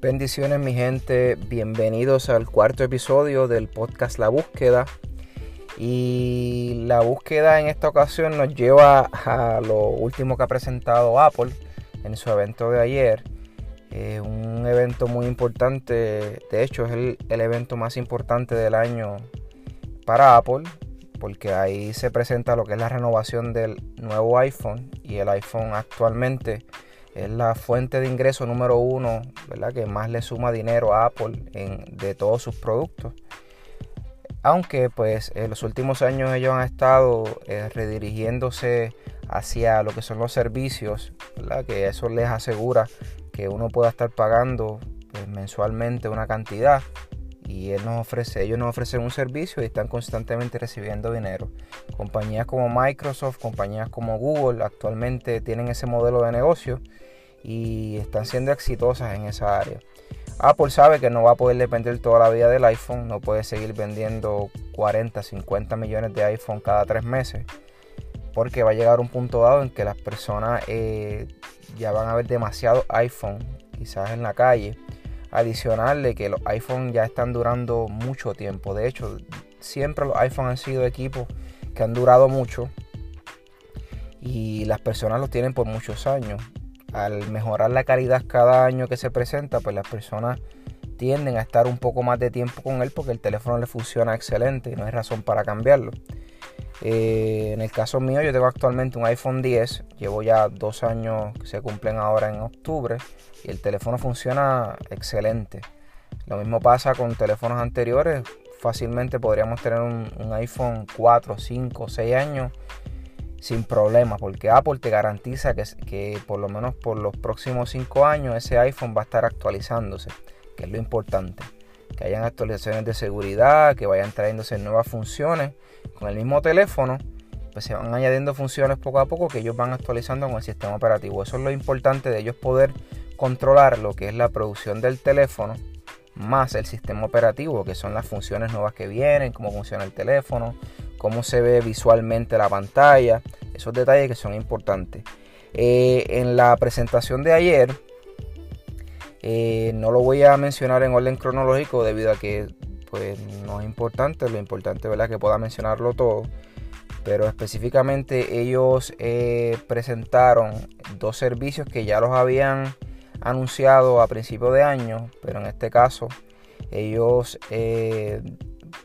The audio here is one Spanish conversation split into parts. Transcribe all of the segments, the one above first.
Bendiciones mi gente, bienvenidos al cuarto episodio del podcast La Búsqueda. Y la búsqueda en esta ocasión nos lleva a lo último que ha presentado Apple en su evento de ayer. Un evento muy importante, de hecho es el evento más importante del año para Apple, porque ahí se presenta lo que es la renovación del nuevo iPhone y el iPhone actualmente es la fuente de ingreso número uno, ¿verdad? Que más le suma dinero a Apple de todos sus productos. Aunque pues en los últimos años ellos han estado eh, redirigiéndose hacia lo que son los servicios, ¿verdad? Que eso les asegura que uno pueda estar pagando pues, mensualmente una cantidad nos ofrece, ellos nos ofrecen un servicio y están constantemente recibiendo dinero. Compañías como Microsoft, compañías como Google actualmente tienen ese modelo de negocio y están siendo exitosas en esa área. Apple sabe que no va a poder depender toda la vida del iPhone, no puede seguir vendiendo 40, 50 millones de iPhone cada tres meses, porque va a llegar un punto dado en que las personas eh, ya van a ver demasiado iPhone, quizás en la calle. Adicional de que los iPhone ya están durando mucho tiempo. De hecho, siempre los iPhone han sido equipos que han durado mucho y las personas los tienen por muchos años al mejorar la calidad cada año que se presenta, pues las personas tienden a estar un poco más de tiempo con él porque el teléfono le funciona excelente y no hay razón para cambiarlo. Eh, en el caso mío, yo tengo actualmente un iPhone 10, llevo ya dos años que se cumplen ahora en octubre y el teléfono funciona excelente. Lo mismo pasa con teléfonos anteriores, fácilmente podríamos tener un, iPhone 4, 5, 6 años sin problema, porque Apple te garantiza que, que por lo menos por los próximos 5 años ese iPhone va a estar actualizándose, que es lo importante. Que hayan actualizaciones de seguridad, que vayan trayéndose nuevas funciones con el mismo teléfono, pues se van añadiendo funciones poco a poco que ellos van actualizando con el sistema operativo. Eso es lo importante de ellos poder controlar lo que es la producción del teléfono más el sistema operativo, que son las funciones nuevas que vienen, cómo funciona el teléfono, cómo se ve visualmente la pantalla, esos detalles que son importantes. Eh, en la presentación de ayer, eh, no lo voy a mencionar en orden cronológico debido a que pues, no es importante, lo importante es que pueda mencionarlo todo. Pero específicamente ellos eh, presentaron dos servicios que ya los habían anunciado a principio de año, pero en este caso ellos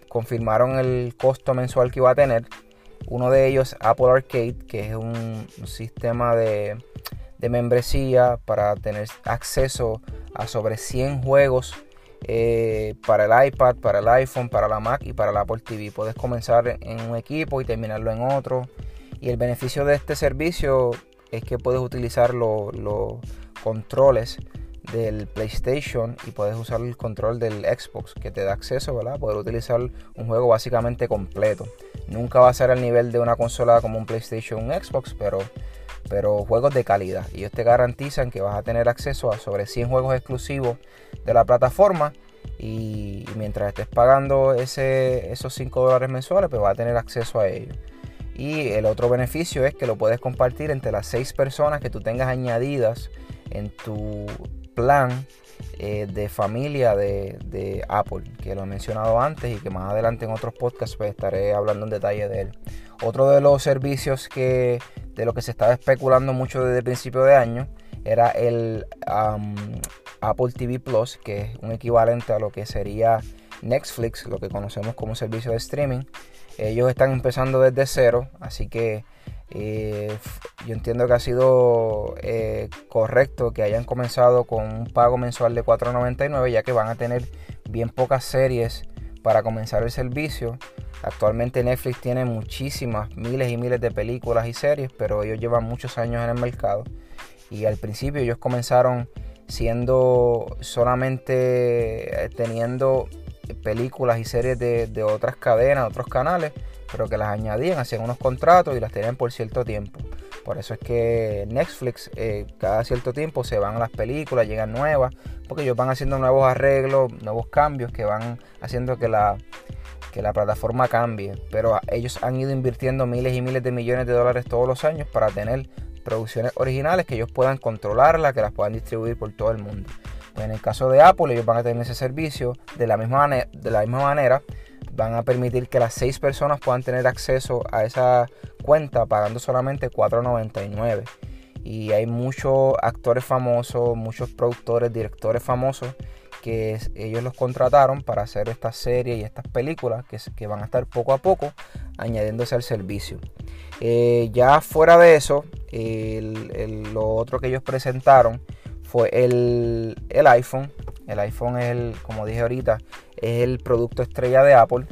confirmaron el costo mensual que iba a tener. Uno de ellos, Apple Arcade, que es un, sistema de, membresía para tener acceso a sobre 100 juegos eh, para el iPad, para el iPhone, para la Mac y para la Apple TV. Puedes comenzar en un equipo y terminarlo en otro. Y el beneficio de este servicio es que puedes utilizar los controles del PlayStation y puedes usar el control del Xbox que te da acceso, ¿verdad? Poder utilizar un juego básicamente completo. Nunca va a ser al nivel de una consola como un PlayStation o un Xbox, pero, pero juegos de calidad. Ellos te garantizan que vas a tener acceso a sobre 100 juegos exclusivos de la plataforma. Y, mientras estés pagando ese, esos 5 dólares mensuales, pues vas a tener acceso a ellos. Y el otro beneficio es que lo puedes compartir entre las 6 personas que tú tengas añadidas en tu plan eh, de familia de, Apple, que lo he mencionado antes y que más adelante en otros podcasts pues, estaré hablando en detalle de él. Otro de los servicios que de lo que se estaba especulando mucho desde el principio de año era el Apple TV Plus, que es un equivalente a lo que sería Netflix, lo que conocemos como servicio de streaming. Ellos están empezando desde cero, así que eh, yo entiendo que ha sido eh, correcto que hayan comenzado con un pago mensual de $4.99 ya que van a tener bien pocas series para comenzar el servicio. Actualmente Netflix tiene muchísimas, miles y miles de películas y series, pero ellos llevan muchos años en el mercado. Y al principio ellos comenzaron siendo solamente eh, teniendo películas y series de, de otras cadenas, otros canales pero que las añadían, hacían unos contratos y las tenían por cierto tiempo. Por eso es que Netflix eh, cada cierto tiempo se van a las películas, llegan nuevas, porque ellos van haciendo nuevos arreglos, nuevos cambios que van haciendo que la, que la plataforma cambie. Pero ellos han ido invirtiendo miles y miles de millones de dólares todos los años para tener producciones originales que ellos puedan controlarlas, que las puedan distribuir por todo el mundo. Pues en el caso de Apple, ellos van a tener ese servicio de la misma, de la misma manera. Van a permitir que las seis personas puedan tener acceso a esa cuenta pagando solamente $4.99. Y hay muchos actores famosos, muchos productores, directores famosos que ellos los contrataron para hacer estas series y estas películas que, que van a estar poco a poco añadiéndose al servicio. Eh, ya fuera de eso, lo otro que ellos presentaron fue el, el, iPhone. El iPhone es el, como dije ahorita, es el producto estrella de Apple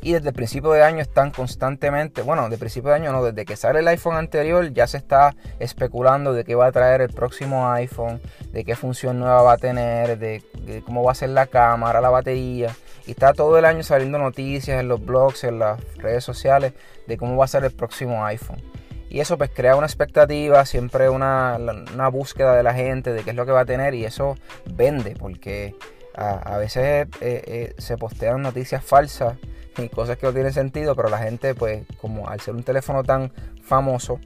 y desde el principio de año están constantemente, bueno, de principio de año no, desde que sale el iPhone anterior ya se está especulando de qué va a traer el próximo iPhone, de qué función nueva va a tener, de, cómo va a ser la cámara, la batería. Y está todo el año saliendo noticias en los blogs, en las redes sociales de cómo va a ser el próximo iPhone. Y eso pues crea una expectativa, siempre una, búsqueda de la gente de qué es lo que va a tener y eso vende porque a, veces eh, eh, se postean noticias falsas y cosas que no tienen sentido, pero la gente, pues, como al ser un teléfono tan famoso,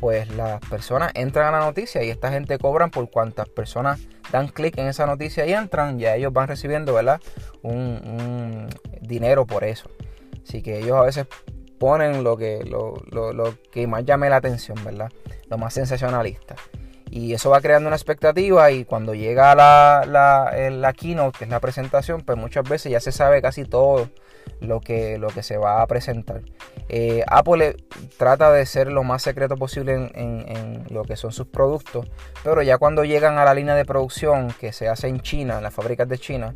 pues las personas entran a la noticia y esta gente cobran por cuantas personas dan clic en esa noticia y entran, ya ellos van recibiendo, ¿verdad? Un, dinero por eso. Así que ellos a veces ponen lo que, lo, que más llame la atención, ¿verdad? Lo más sensacionalista. Y eso va creando una expectativa y cuando llega la, la, la keynote, que es la presentación, pues muchas veces ya se sabe casi todo lo que, lo que se va a presentar. Eh, Apple trata de ser lo más secreto posible en, lo que son sus productos, pero ya cuando llegan a la línea de producción que se hace en China, en las fábricas de China,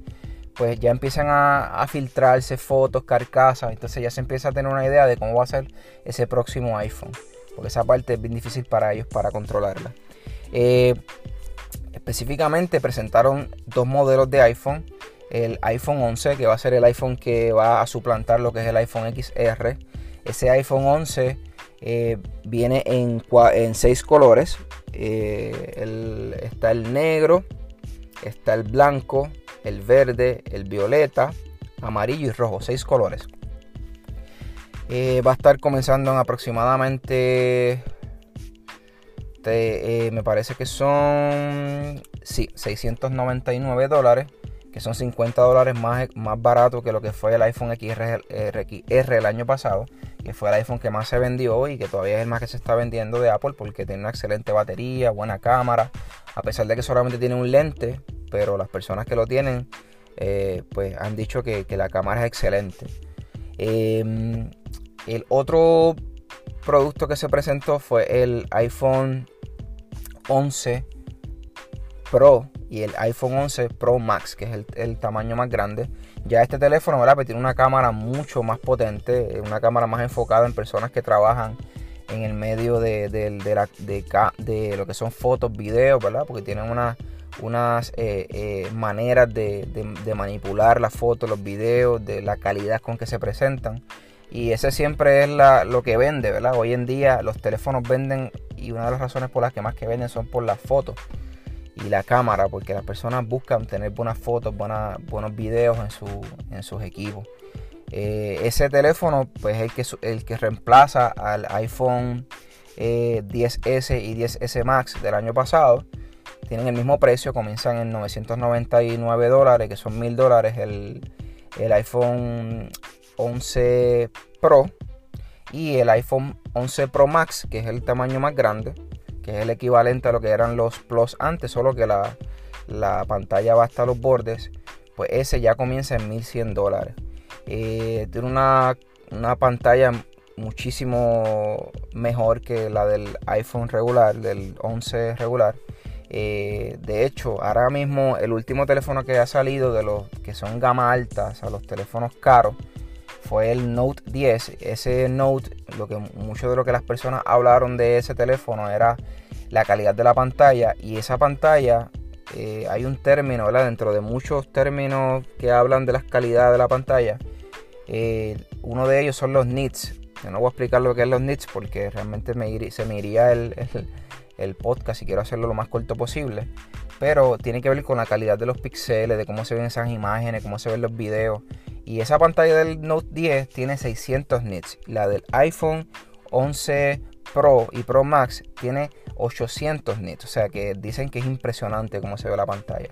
pues ya empiezan a, filtrarse fotos, carcasas, entonces ya se empieza a tener una idea de cómo va a ser ese próximo iPhone, porque esa parte es bien difícil para ellos para controlarla. Eh, específicamente presentaron dos modelos de iPhone el iPhone 11, que va a ser el iPhone que va a suplantar lo que es el iPhone XR. Ese iPhone 11 eh, viene en, seis colores. Eh, está el negro, está el blanco, el verde, el violeta, amarillo y rojo. Seis colores. Eh, va a estar comenzando en aproximadamente me parece que son sí, 699 dólares que son 50 dólares más, más barato que lo que fue el iPhone XR, el año pasado, que fue el iPhone que más se vendió y que todavía es el más que se está vendiendo de Apple porque tiene una excelente batería, buena cámara, a pesar de que solamente tiene un lente, pero las personas que lo tienen eh, pues han dicho que, la cámara es excelente. Em, el otro producto que se presentó fue el iPhone 11 Pro y el iPhone 11 Pro Max, que es el, tamaño más grande. Ya este teléfono, ¿verdad? Pues tiene una cámara mucho más potente, una cámara más enfocada en personas que trabajan en el medio de, de, lo que son fotos, videos, ¿verdad? Porque tienen unas eh, eh, maneras de, manipular las fotos, los videos, de la calidad con que se presentan. Y ese siempre es lo que vende, ¿verdad? Hoy en día los teléfonos venden y una de las razones por las que más que venden son por las fotos y la cámara, porque las personas buscan tener buenas fotos, buenos videos en, su, en sus equipos. Eh, ese teléfono pues es el que, el que reemplaza al iPhone 10S eh, y 10S Max del año pasado. Tienen el mismo precio, comienzan en 999 dólares, que son 1000 dólares el, el iPhone 11 Pro y el iPhone 11 Pro Max, que es el tamaño más grande, que es el equivalente a lo que eran los Plus antes, solo que la, pantalla va hasta los bordes, pues ese ya comienza en 1100 dólares. Eh, tiene una, pantalla muchísimo mejor que la del iPhone regular, del 11 regular. Eh, de hecho, ahora mismo el último teléfono que ha salido de los que son gama alta, o sea, los teléfonos caros, fue el Note 10. Ese Note, lo que mucho de lo que las personas hablaron de ese teléfono era la calidad de la pantalla. Y esa pantalla, eh, hay un término. Dentro de muchos términos que hablan de la calidad de la pantalla. Eh, uno de ellos son los nits. Yo no voy a explicar lo que es los nits porque realmente me se me iría el, el podcast y quiero hacerlo lo más corto posible. Pero tiene que ver con la calidad de los píxeles, de cómo se ven esas imágenes, cómo se ven los videos. Y esa pantalla del Note 10 tiene 600 nits. La del iPhone 11 Pro y Pro Max tiene 800 nits. O sea que dicen que es impresionante cómo se ve la pantalla.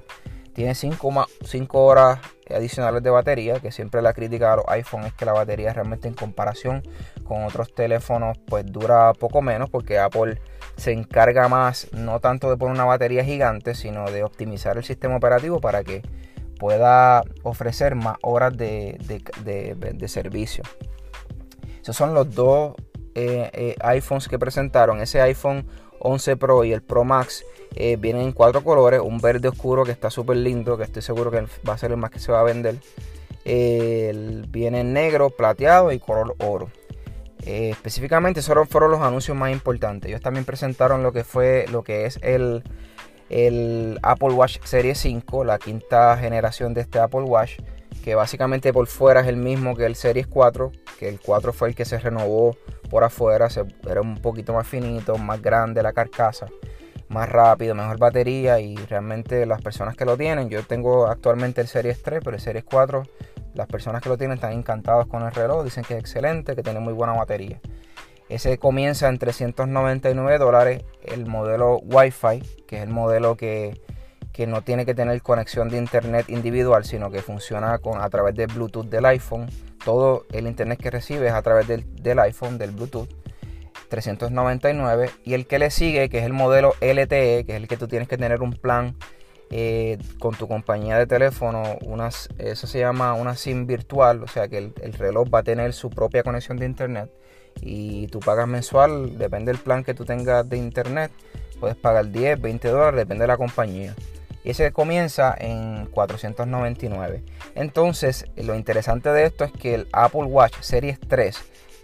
Tiene 5, horas adicionales de batería, que siempre la crítica a los iPhone es que la batería realmente en comparación con otros teléfonos pues dura poco menos porque Apple se encarga más no tanto de poner una batería gigante, sino de optimizar el sistema operativo para que pueda ofrecer más horas de, servicio. Esos son los dos eh, eh, iPhones que presentaron. Ese iPhone 11 Pro y el Pro Max eh, vienen en cuatro colores. Un verde oscuro que está súper lindo, que estoy seguro que va a ser el más que se va a vender. viene en negro, plateado y color oro. Específicamente esos fueron los anuncios más importantes. Ellos también presentaron lo que fue lo que es el el Apple Watch Series 5, la quinta generación de este Apple Watch, que básicamente por fuera es el mismo que el Series 4, que el 4 fue el que se renovó por afuera, era un poquito más finito, más grande la carcasa, más rápido, mejor batería y realmente las personas que lo tienen, yo tengo actualmente el Series 3, pero el Series 4, las personas que lo tienen están encantados con el reloj, dicen que es excelente, que tiene muy buena batería. Ese comienza en 399 dólares. El modelo Wi-Fi, que es el modelo que, no tiene que tener conexión de internet individual, sino que funciona con, a través del Bluetooth del iPhone. Todo el internet que recibe es a través del, iPhone, del Bluetooth. 399 y el que le sigue que es el modelo LTE que es el que tú tienes que tener un plan eh, con tu compañía de teléfono eso se llama una SIM virtual o sea que el, el reloj va a tener su propia conexión de internet y tú pagas mensual, depende del plan que tú tengas de internet, puedes pagar 10, 20 dólares, depende de la compañía. Y ese comienza en 499. Entonces, lo interesante de esto es que el Apple Watch Series 3,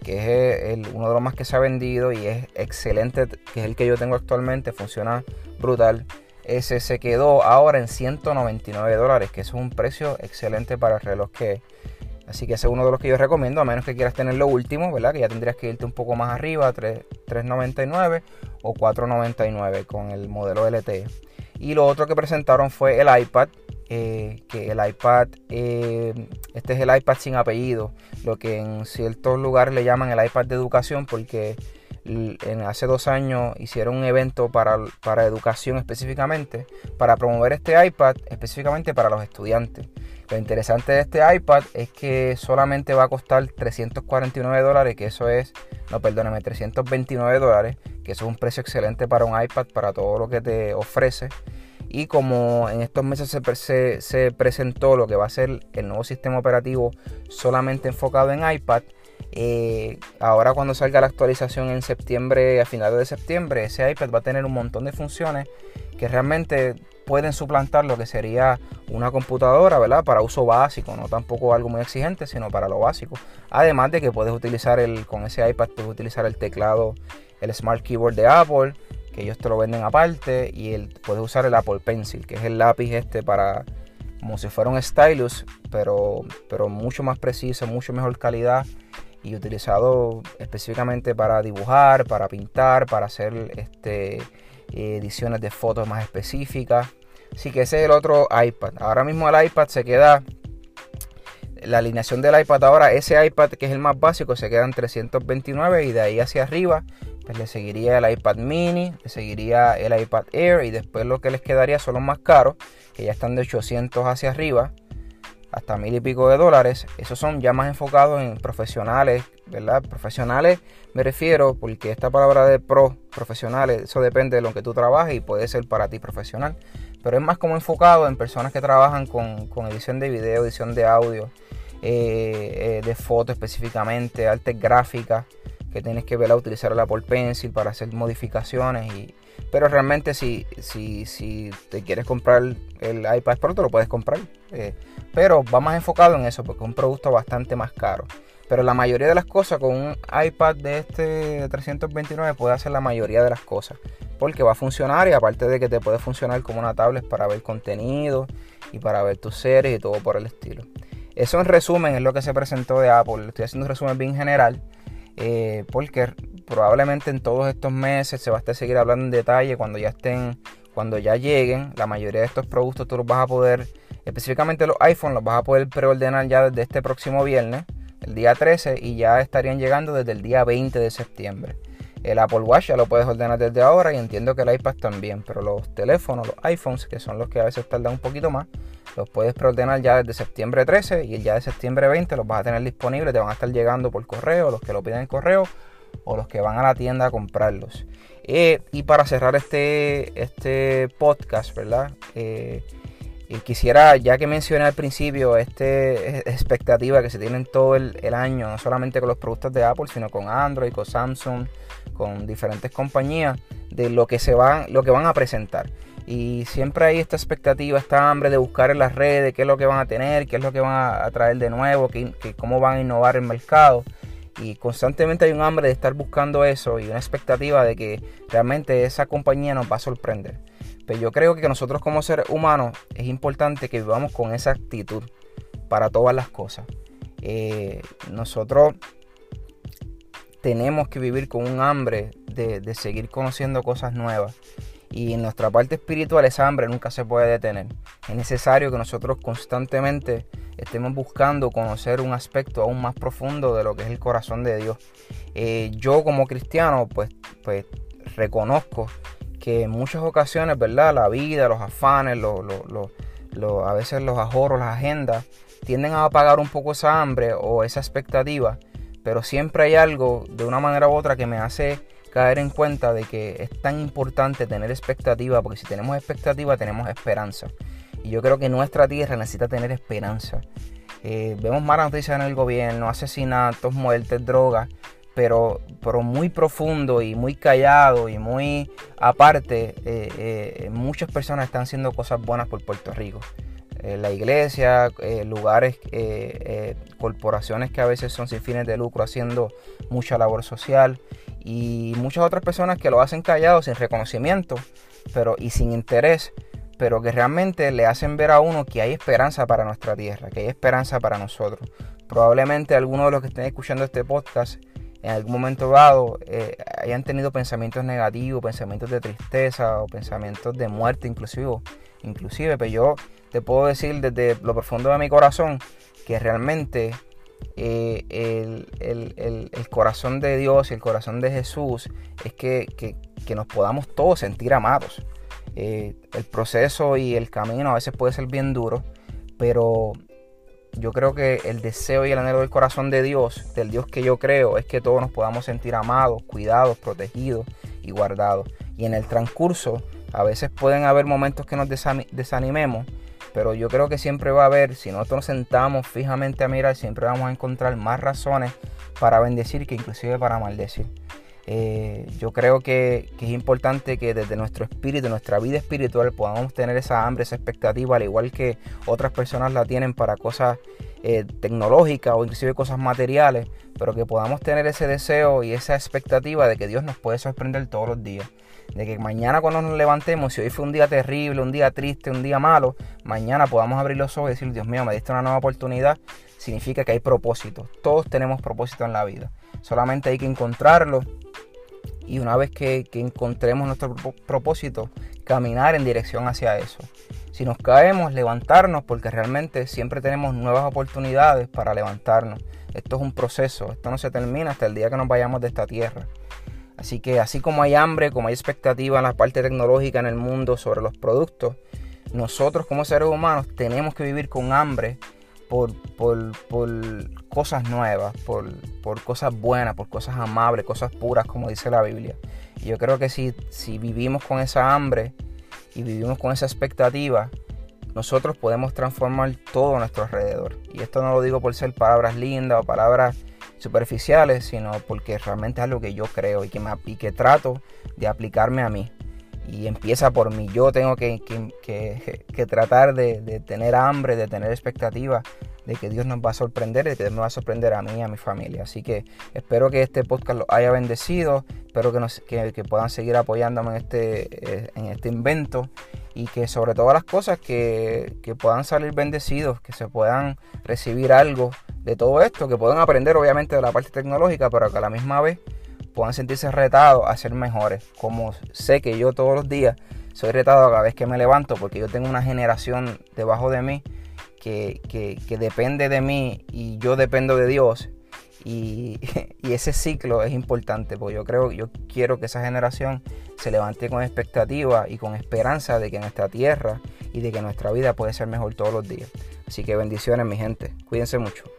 que es uno de los más que se ha vendido y es excelente, que es el que yo tengo actualmente, funciona brutal. Ese se quedó ahora en 199 dólares, que es un precio excelente para el reloj que, Así que ese es uno de los que yo recomiendo, a menos que quieras tener lo último, ¿verdad? Que ya tendrías que irte un poco más arriba, 3.99 o 4.99 con el modelo LTE. Y lo otro que presentaron fue el iPad, eh, que el iPad, eh, este es el iPad sin apellido, lo que en ciertos lugares le llaman el iPad de educación, porque en, hace dos años hicieron un evento para, para educación específicamente, para promover este iPad específicamente para los estudiantes. Lo interesante de este iPad es que solamente va a costar 349 dólares, que eso es, no perdóname, 329 dólares, que eso es un precio excelente para un iPad, para todo lo que te ofrece. Y como en estos meses se, se, presentó lo que va a ser el nuevo sistema operativo solamente enfocado en iPad, eh, ahora cuando salga la actualización en septiembre, a finales de septiembre, ese iPad va a tener un montón de funciones que realmente pueden suplantar lo que sería una computadora, ¿verdad? Para uso básico, no tampoco algo muy exigente, sino para lo básico. Además de que puedes utilizar el, con ese iPad, puedes utilizar el teclado, el Smart Keyboard de Apple, que ellos te lo venden aparte, y puedes usar el Apple Pencil, que es el lápiz este para, como si fuera un stylus, pero, pero mucho más preciso, mucho mejor calidad y utilizado específicamente para dibujar, para pintar, para hacer este ediciones de fotos más específicas. Así que ese es el otro iPad. Ahora mismo el iPad se queda, la alineación del iPad ahora, ese iPad que es el más básico, se queda en 329 y de ahí hacia arriba, pues le seguiría el iPad mini, le seguiría el iPad Air y después lo que les quedaría son los más caros, que ya están de 800 hacia arriba hasta mil y pico de dólares. Esos son ya más enfocados en profesionales, ¿verdad? Profesionales me refiero porque esta palabra de pro, profesionales, eso depende de lo que tú trabajes y puede ser para ti profesional. Pero es más como enfocado en personas que trabajan con, edición de video, edición de audio, eh, eh, de foto específicamente, artes gráficas, que tienes que ver a utilizar el Apple Pencil para hacer modificaciones y, pero realmente si, si, si te quieres comprar el iPad Pro, te lo puedes comprar. Eh, pero va más enfocado en eso porque es un producto bastante más caro. Pero la mayoría de las cosas con un iPad de este 329 puede hacer la mayoría de las cosas. Porque va a funcionar y aparte de que te puede funcionar como una tablet para ver contenido y para ver tus series y todo por el estilo. Eso en resumen es lo que se presentó de Apple. Estoy haciendo un resumen bien general. Eh, porque probablemente en todos estos meses se va a seguir hablando en detalle cuando ya estén, cuando ya lleguen. La mayoría de estos productos tú los vas a poder, específicamente los iPhone, los vas a poder preordenar ya desde este próximo viernes, el día 13, y ya estarían llegando desde el día 20 de septiembre. El Apple Watch ya lo puedes ordenar desde ahora y entiendo que el iPad también, pero los teléfonos, los iPhones, que son los que a veces tardan un poquito más, los puedes preordenar ya desde septiembre 13 y el ya de septiembre 20 los vas a tener disponibles, te van a estar llegando por correo, los que lo piden en correo o los que van a la tienda a comprarlos. Eh, y para cerrar este, este podcast, ¿verdad? Eh, quisiera, ya que mencioné al principio, esta expectativa que se tiene todo el, año, no solamente con los productos de Apple, sino con Android, con Samsung, con diferentes compañías, de lo que, se van, lo que van a presentar. Y siempre hay esta expectativa, esta hambre de buscar en las redes qué es lo que van a tener, qué es lo que van a traer de nuevo, qué, cómo van a innovar el mercado. Y constantemente hay un hambre de estar buscando eso y una expectativa de que realmente esa compañía nos va a sorprender. Pero yo creo que nosotros como seres humanos es importante que vivamos con esa actitud para todas las cosas. Eh, nosotros tenemos que vivir con un hambre de, de seguir conociendo cosas nuevas y en nuestra parte espiritual esa hambre nunca se puede detener. Es necesario que nosotros constantemente estemos buscando conocer un aspecto aún más profundo de lo que es el corazón de Dios. Eh, yo como cristiano pues, pues reconozco que en muchas ocasiones, ¿verdad? La vida, los afanes, a veces los ahorros, las agendas, tienden a apagar un poco esa hambre o esa expectativa, pero siempre hay algo de una manera u otra que me hace caer en cuenta de que es tan importante tener expectativa, porque si tenemos expectativa tenemos esperanza. Y yo creo que nuestra tierra necesita tener esperanza. Eh, vemos malas noticias en el gobierno, asesinatos, muertes, drogas, pero, pero muy profundo y muy callado y muy aparte, eh, eh, muchas personas están haciendo cosas buenas por Puerto Rico. la iglesia, lugares, corporaciones que a veces son sin fines de lucro haciendo mucha labor social y muchas otras personas que lo hacen callado, sin reconocimiento pero, y sin interés, pero que realmente le hacen ver a uno que hay esperanza para nuestra tierra, que hay esperanza para nosotros. Probablemente algunos de los que estén escuchando este podcast en algún momento dado eh, hayan tenido pensamientos negativos, pensamientos de tristeza o pensamientos de muerte inclusive, inclusive, pero yo te puedo decir desde lo profundo de mi corazón que realmente eh, el, corazón de Dios y el corazón de Jesús es que, nos podamos todos sentir amados. Eh, el proceso y el camino a veces puede ser bien duro, pero yo creo que el deseo y el anhelo del corazón de Dios, del Dios que yo creo, es que todos nos podamos sentir amados, cuidados, protegidos y guardados. Y en el transcurso, a veces pueden haber momentos que nos desanimemos, pero yo creo que siempre va a haber, si nosotros nos sentamos fijamente a mirar, siempre vamos a encontrar más razones para bendecir que inclusive para maldecir. Eh, yo creo que, es importante que desde nuestro espíritu, nuestra vida espiritual, podamos tener esa hambre, esa expectativa, al igual que otras personas la tienen para cosas eh, tecnológicas o inclusive cosas materiales, pero que podamos tener ese deseo y esa expectativa de que Dios nos puede sorprender todos los días de que mañana cuando nos levantemos, si hoy fue un día terrible, un día triste, un día malo, mañana podamos abrir los ojos y decir, Dios mío, me diste una nueva oportunidad, significa que hay propósito. Todos tenemos propósito en la vida. Solamente hay que encontrarlo y una vez que, encontremos nuestro propósito, caminar en dirección hacia eso. Si nos caemos, levantarnos porque realmente siempre tenemos nuevas oportunidades para levantarnos. Esto es un proceso, esto no se termina hasta el día que nos vayamos de esta tierra. Así que así como hay hambre, como hay expectativa en la parte tecnológica en el mundo sobre los productos, nosotros como seres humanos tenemos que vivir con hambre por, cosas nuevas, por, cosas buenas, por cosas amables, cosas puras, como dice la Biblia. Y yo creo que si, si vivimos con esa hambre y vivimos con esa expectativa, nosotros podemos transformar todo a nuestro alrededor. Y esto no lo digo por ser palabras lindas o palabras superficiales, sino porque realmente es algo que yo creo y que, me, que trato de aplicarme a mí. Y empieza por mí. Yo tengo que, que, tratar de, de, tener hambre, de tener expectativa de que Dios nos va a sorprender, de que Dios me va a sorprender a mí y a mi familia. Así que espero que este podcast los haya bendecido, espero que, que, puedan seguir apoyándome en este, eh, en este invento y que sobre todas las cosas que, que puedan salir bendecidos, que se puedan recibir algo de todo esto, que puedan aprender obviamente de la parte tecnológica, pero que a la misma vez puedan sentirse retados a ser mejores. Como sé que yo todos los días soy retado cada vez que me levanto, porque yo tengo una generación debajo de mí que, depende de mí y yo dependo de Dios. Y, ese ciclo es importante, porque yo creo, yo quiero que esa generación se levante con expectativa y con esperanza de que nuestra tierra y de que nuestra vida puede ser mejor todos los días. Así que bendiciones mi gente, cuídense mucho.